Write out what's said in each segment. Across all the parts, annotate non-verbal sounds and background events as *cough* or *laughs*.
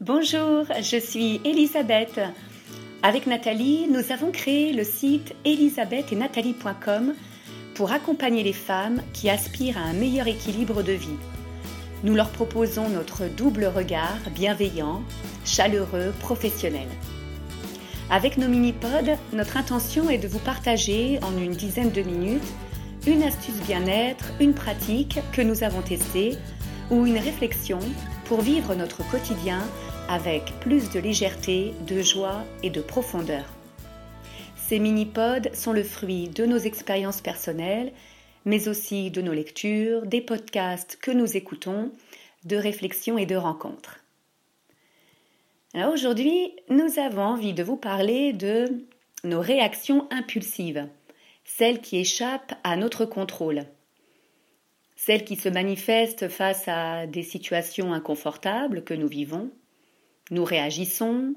Bonjour, je suis Elisabeth. Avec Nathalie, nous avons créé le site elisabethetnathalie.com pour accompagner les femmes qui aspirent à un meilleur équilibre de vie. Nous leur proposons notre double regard bienveillant, chaleureux, professionnel. Avec nos mini-pods, notre intention est de vous partager en une dizaine de minutes une astuce bien-être, une pratique que nous avons testée ou une réflexion pour vivre notre quotidien avec plus de légèreté, de joie et de profondeur. Ces mini-pods sont le fruit de nos expériences personnelles, mais aussi de nos lectures, des podcasts que nous écoutons, de réflexions et de rencontres. Aujourd'hui, nous avons envie de vous parler de nos réactions impulsives, celles qui échappent à notre contrôle celles qui se manifestent face à des situations inconfortables que nous vivons, nous réagissons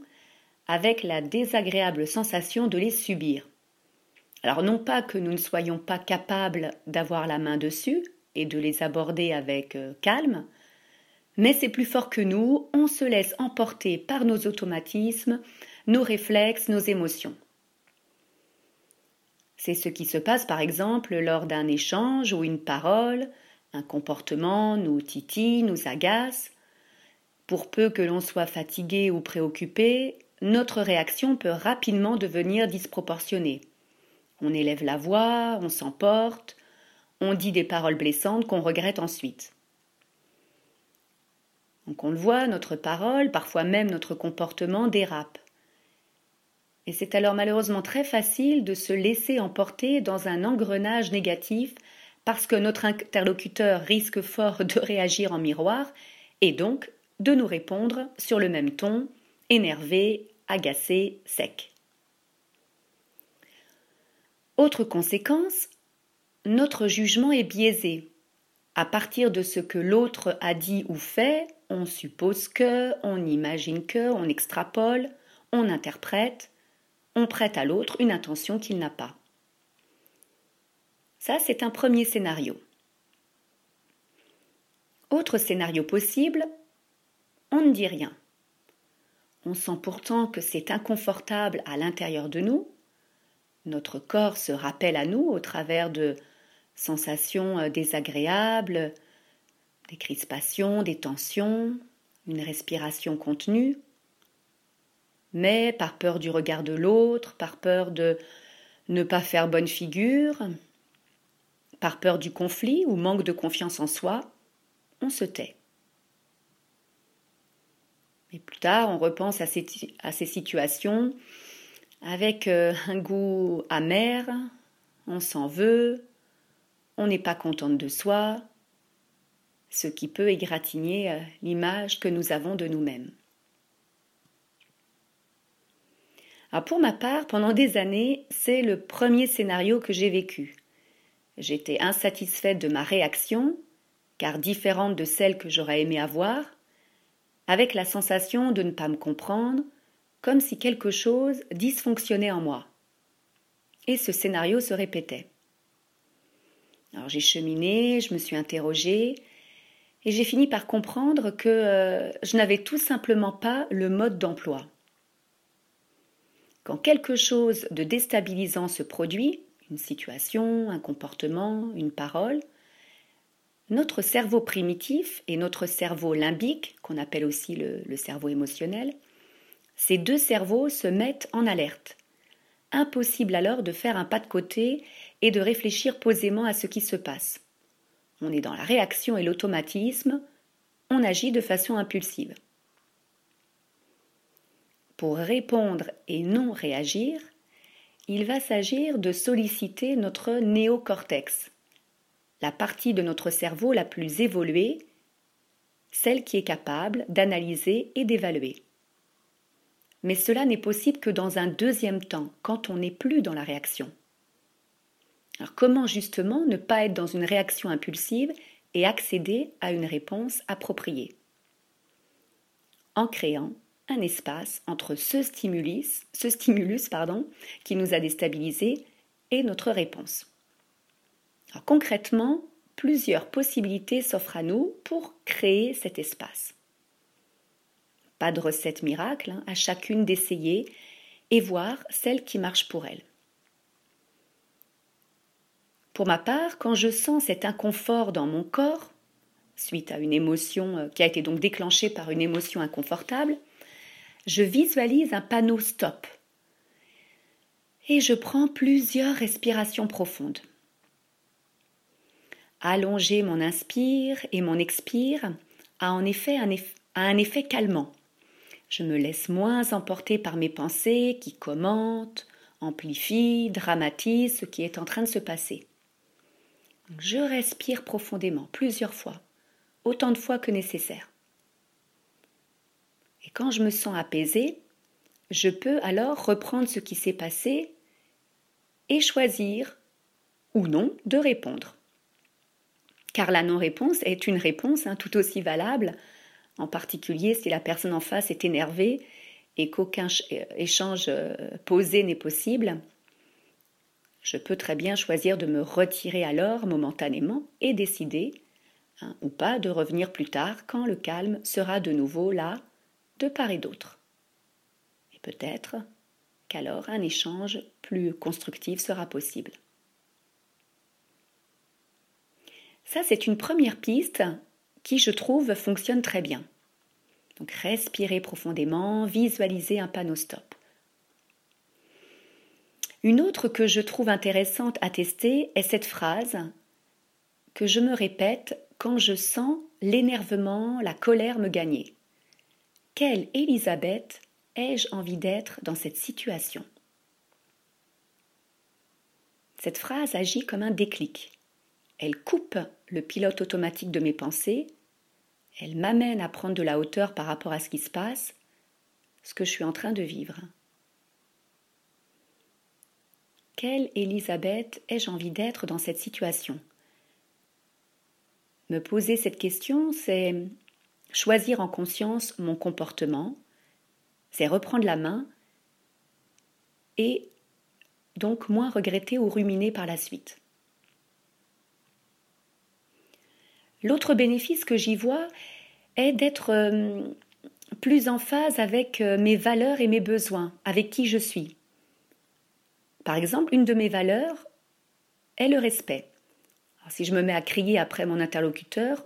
avec la désagréable sensation de les subir. Alors non pas que nous ne soyons pas capables d'avoir la main dessus et de les aborder avec euh, calme, mais c'est plus fort que nous, on se laisse emporter par nos automatismes, nos réflexes, nos émotions. C'est ce qui se passe par exemple lors d'un échange ou une parole, un comportement nous titille, nous agace. Pour peu que l'on soit fatigué ou préoccupé, notre réaction peut rapidement devenir disproportionnée. On élève la voix, on s'emporte, on dit des paroles blessantes qu'on regrette ensuite. Donc on le voit, notre parole, parfois même notre comportement dérape. Et c'est alors malheureusement très facile de se laisser emporter dans un engrenage négatif parce que notre interlocuteur risque fort de réagir en miroir et donc de nous répondre sur le même ton, énervé, agacé, sec. Autre conséquence, notre jugement est biaisé. À partir de ce que l'autre a dit ou fait, on suppose que, on imagine que, on extrapole, on interprète, on prête à l'autre une intention qu'il n'a pas. Ça, c'est un premier scénario. Autre scénario possible, on ne dit rien. On sent pourtant que c'est inconfortable à l'intérieur de nous. Notre corps se rappelle à nous au travers de sensations euh, désagréables, des crispations, des tensions, une respiration contenue. Mais par peur du regard de l'autre, par peur de ne pas faire bonne figure, par peur du conflit ou manque de confiance en soi, on se tait. Mais plus tard, on repense à ces, situations avec euh, un goût amer, on s'en veut, on n'est pas contente de soi, ce qui peut égratigner euh, l'image que nous avons de nous-mêmes. pour ma part, pendant des années, c'est le premier scénario que j'ai vécu. J'étais insatisfaite de ma réaction, car différente de celle que j'aurais aimé avoir, avec la sensation de ne pas me comprendre, comme si quelque chose dysfonctionnait en moi. Et ce scénario se répétait. Alors j'ai cheminé, je me suis interrogée, et j'ai fini par comprendre que euh, je n'avais tout simplement pas le mode d'emploi. Quand quelque chose de déstabilisant se produit, une situation, un comportement, une parole, notre cerveau primitif et notre cerveau limbique, qu'on appelle aussi le, cerveau émotionnel, ces deux cerveaux se mettent en alerte. Impossible alors de faire un pas de côté et de réfléchir posément à ce qui se passe. On est dans la réaction et l'automatisme, on agit de façon impulsive. Pour répondre et non réagir, il va s'agir de solliciter notre néocortex, la partie de notre cerveau la plus évoluée, celle qui est capable d'analyser et d'évaluer. Mais cela n'est possible que dans un deuxième temps, quand on n'est plus dans la réaction. Alors comment justement ne pas être dans une réaction impulsive et accéder à une réponse appropriée? En créant un espace entre ce stimulus, ce stimulus pardon, qui nous a déstabilisés et notre réponse. Concrètement, plusieurs possibilités s'offrent à nous pour créer cet espace. pas de recette miracle, hein, à chacune d'essayer et voir celle qui marche pour elle. Pour ma part, quand je sens cet inconfort dans mon corps, suite à une émotion euh, qui a été donc déclenchée par une émotion inconfortable, je visualise un panneau stop et je prends plusieurs respirations profondes. Allonger mon inspire et mon expire a en effet un, effet calmant. Je me laisse moins emporter par mes pensées qui commentent, amplifient, dramatisent ce qui est en train de se passer. Je respire profondément, plusieurs fois, autant de fois que nécessaire. Et quand je me sens apaisée, je peux alors reprendre ce qui s'est passé et choisir ou non de répondre. Car la non-réponse est une réponse hein, tout aussi valable, en particulier si la personne en face est énervée et qu'aucun échange euh, posé n'est possible. Je peux très bien choisir de me retirer alors momentanément et décider, hein, ou pas, de revenir plus tard quand le calme sera de nouveau là, de part et d'autre. Et peut-être qu'alors un échange plus constructif sera possible. Ça, c'est une première piste qui, je trouve, fonctionne très bien. Donc, respirer profondément, visualiser un panneau stop. Une autre que je trouve intéressante à tester est cette phrase que je me répète quand je sens l'énervement, la colère me gagner. Quelle Élisabeth ai-je envie d'être dans cette situation? Cette phrase agit comme un déclic. Elle coupe le pilote automatique de mes pensées, elle m'amène à prendre de la hauteur par rapport à ce qui se passe, ce que je suis en train de vivre. Quelle Élisabeth ai-je envie d'être dans cette situation? Me poser cette question, c'est choisir en conscience mon comportement, c'est reprendre la main et donc moins regretter ou ruminer par la suite. L'autre bénéfice que j'y vois est d'être euh, plus en phase avec euh, mes valeurs et mes besoins, avec qui je suis. Par exemple, une de mes valeurs est le respect. si je me mets à crier après mon interlocuteur,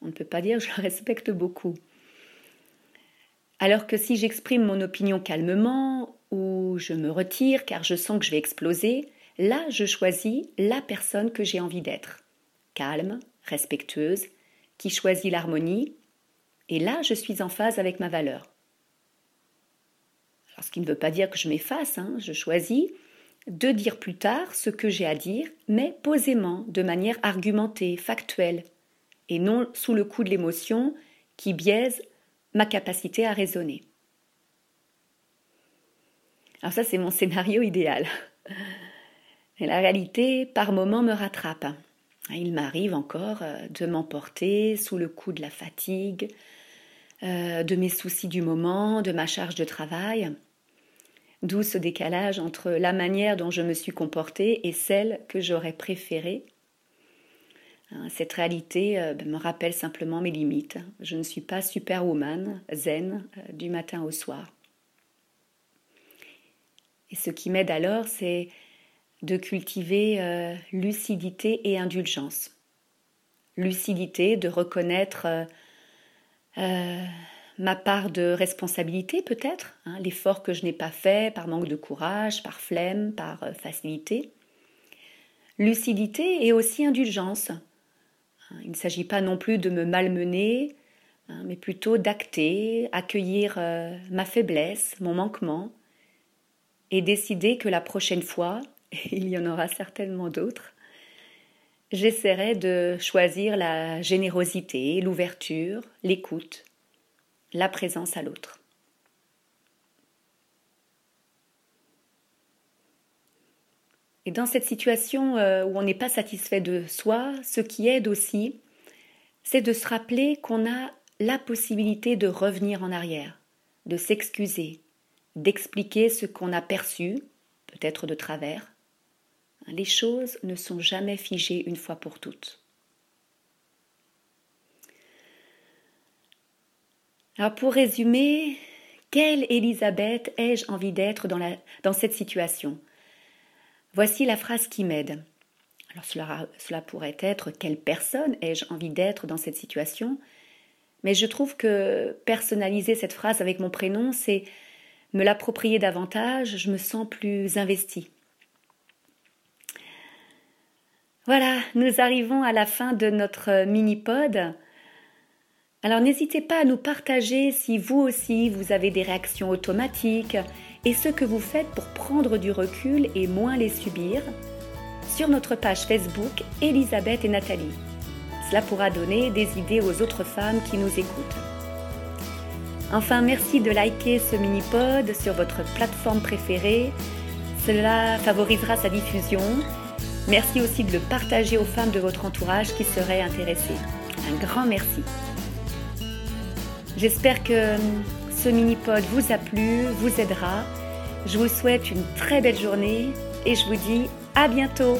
on ne peut pas dire que je le respecte beaucoup. Alors que si j'exprime mon opinion calmement ou je me retire car je sens que je vais exploser, là je choisis la personne que j'ai envie d'être. Calme, respectueuse, qui choisit l'harmonie, et là je suis en phase avec ma valeur. Alors ce qui ne veut pas dire que je m'efface, hein, je choisis de dire plus tard ce que j'ai à dire, mais posément, de manière argumentée, factuelle, et non sous le coup de l'émotion qui biaise ma capacité à raisonner. Alors ça, c'est mon scénario idéal. *laughs* Et la réalité, par moments, me rattrape. Il m'arrive encore euh, de m'emporter sous le coup de la fatigue, euh, de mes soucis du moment, de ma charge de travail. D'où ce décalage entre la manière dont je me suis comportée et celle que j'aurais préférée. Hein, cette réalité euh, ben, me rappelle simplement mes limites. Je ne suis pas superwoman, zen, du matin au soir. Et ce qui m'aide alors, c'est de cultiver euh, lucidité et indulgence. Lucidité, de reconnaître ma part de responsabilité peut-être, hein, l'effort que je n'ai pas fait par manque de courage, par flemme, par euh, facilité. Lucidité et aussi indulgence. Hein, il ne s'agit pas non plus de me malmener, hein, mais plutôt d'acter, accueillir euh, ma faiblesse, mon manquement, et décider que la prochaine fois, et il y en aura certainement d'autres, j'essaierai de choisir la générosité, l'ouverture, l'écoute, la présence à l'autre. Et dans cette situation euh, où on n'est pas satisfait de soi, ce qui aide aussi, c'est de se rappeler qu'on a la possibilité de revenir en arrière, de s'excuser, d'expliquer ce qu'on a perçu, peut-être de travers. Les choses ne sont jamais figées une fois pour toutes. Alors pour résumer, quelle Elisabeth ai-je envie d'être dans, dans cette situation? Voici la phrase qui m'aide. Alors cela, cela pourrait être quelle personne ai-je envie d'être dans cette situation? Mais je trouve que personnaliser cette phrase avec mon prénom, c'est me l'approprier davantage, je me sens plus investie. Voilà, nous arrivons à la fin de notre mini-pod. Alors n'hésitez pas à nous partager si vous aussi vous avez des réactions automatiques et ce que vous faites pour prendre du recul et moins les subir sur notre page Facebook Elisabeth et Nathalie. Cela pourra donner des idées aux autres femmes qui nous écoutent. Enfin, merci de liker ce mini-pod sur votre plateforme préférée. Cela favorisera sa diffusion. Merci aussi de le partager aux femmes de votre entourage qui seraient intéressées. Un grand merci. J'espère que ce mini-pod vous a plu, vous aidera. Je vous souhaite une très belle journée et je vous dis à bientôt